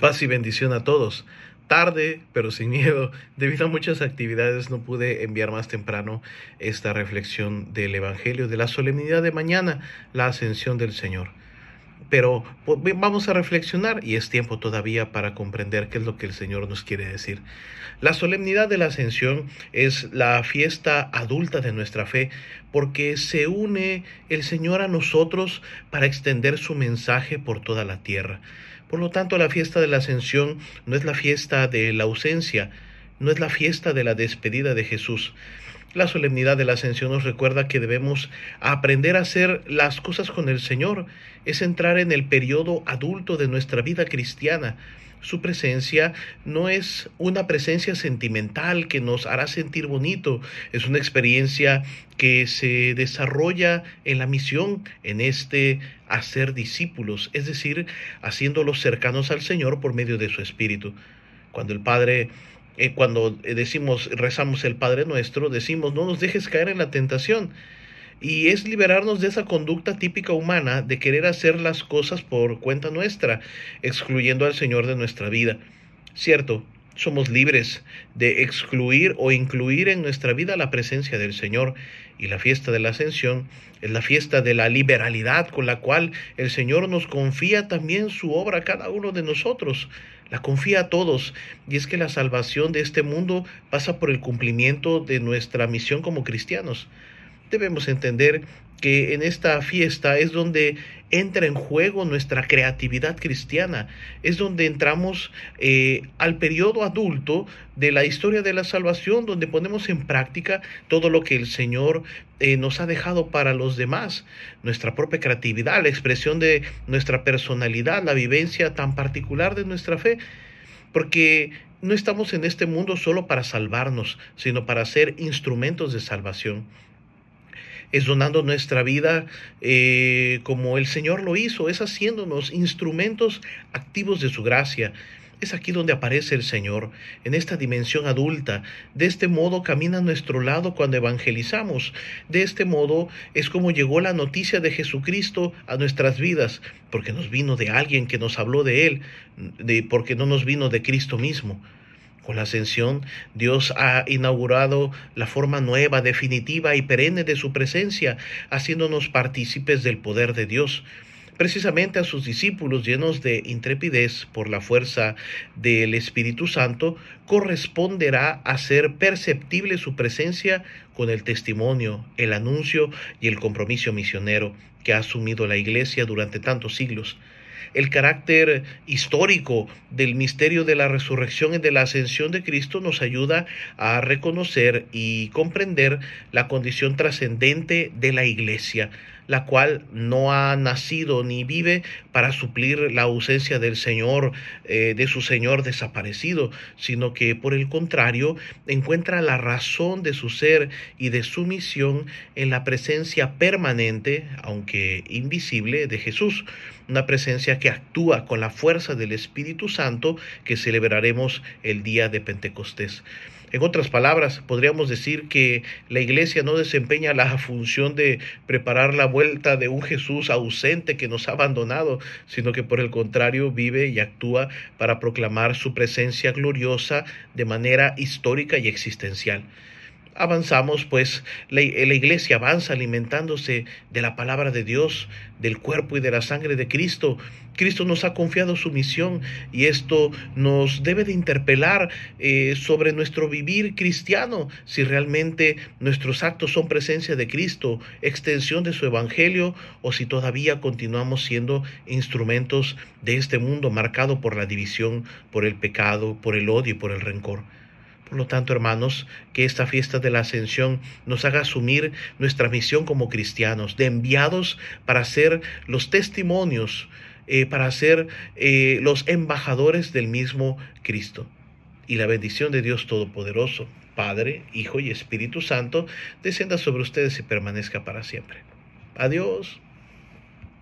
Paz y bendición a todos. Tarde, pero sin miedo, debido a muchas actividades no pude enviar más temprano esta reflexión del Evangelio de la solemnidad de mañana, la ascensión del Señor. Pero pues, vamos a reflexionar y es tiempo todavía para comprender qué es lo que el Señor nos quiere decir. La solemnidad de la ascensión es la fiesta adulta de nuestra fe porque se une el Señor a nosotros para extender su mensaje por toda la tierra. Por lo tanto, la fiesta de la ascensión no es la fiesta de la ausencia, no es la fiesta de la despedida de Jesús. La solemnidad de la ascensión nos recuerda que debemos aprender a hacer las cosas con el Señor, es entrar en el periodo adulto de nuestra vida cristiana. Su presencia no es una presencia sentimental que nos hará sentir bonito, es una experiencia que se desarrolla en la misión, en este hacer discípulos, es decir, haciéndolos cercanos al Señor por medio de su Espíritu. Cuando el Padre eh, cuando decimos, rezamos el Padre nuestro, decimos, no nos dejes caer en la tentación. Y es liberarnos de esa conducta típica humana de querer hacer las cosas por cuenta nuestra, excluyendo al Señor de nuestra vida. Cierto, somos libres de excluir o incluir en nuestra vida la presencia del Señor. Y la fiesta de la ascensión es la fiesta de la liberalidad con la cual el Señor nos confía también su obra a cada uno de nosotros. La confía a todos. Y es que la salvación de este mundo pasa por el cumplimiento de nuestra misión como cristianos. Debemos entender que en esta fiesta es donde entra en juego nuestra creatividad cristiana, es donde entramos eh, al periodo adulto de la historia de la salvación, donde ponemos en práctica todo lo que el Señor eh, nos ha dejado para los demás, nuestra propia creatividad, la expresión de nuestra personalidad, la vivencia tan particular de nuestra fe, porque no estamos en este mundo solo para salvarnos, sino para ser instrumentos de salvación es donando nuestra vida eh, como el Señor lo hizo, es haciéndonos instrumentos activos de su gracia. Es aquí donde aparece el Señor, en esta dimensión adulta. De este modo camina a nuestro lado cuando evangelizamos. De este modo es como llegó la noticia de Jesucristo a nuestras vidas, porque nos vino de alguien que nos habló de Él, de, porque no nos vino de Cristo mismo. Con la ascensión, Dios ha inaugurado la forma nueva, definitiva y perenne de su presencia, haciéndonos partícipes del poder de Dios. Precisamente a sus discípulos llenos de intrepidez por la fuerza del Espíritu Santo, corresponderá hacer perceptible su presencia con el testimonio, el anuncio y el compromiso misionero que ha asumido la Iglesia durante tantos siglos el carácter histórico del misterio de la resurrección y de la ascensión de Cristo nos ayuda a reconocer y comprender la condición trascendente de la iglesia, la cual no ha nacido ni vive para suplir la ausencia del Señor, eh, de su Señor desaparecido, sino que por el contrario encuentra la razón de su ser y de su misión en la presencia permanente, aunque invisible, de Jesús, una presencia que actúa con la fuerza del Espíritu Santo que celebraremos el día de Pentecostés. En otras palabras, podríamos decir que la iglesia no desempeña la función de preparar la vuelta de un Jesús ausente que nos ha abandonado, sino que por el contrario vive y actúa para proclamar su presencia gloriosa de manera histórica y existencial avanzamos, pues la, iglesia avanza alimentándose de la palabra de Dios, del cuerpo y de la sangre de Cristo. Cristo nos ha confiado su misión y esto nos debe de interpelar eh, sobre nuestro vivir cristiano, si realmente nuestros actos son presencia de Cristo, extensión de su evangelio, o si todavía continuamos siendo instrumentos de este mundo marcado por la división, por el pecado, por el odio y por el rencor. Por lo tanto, hermanos, que esta fiesta de la ascensión nos haga asumir nuestra misión como cristianos, de enviados para ser los testimonios, eh, para ser eh, los embajadores del mismo Cristo. Y la bendición de Dios Todopoderoso, Padre, Hijo y Espíritu Santo, descienda sobre ustedes y permanezca para siempre. Adiós.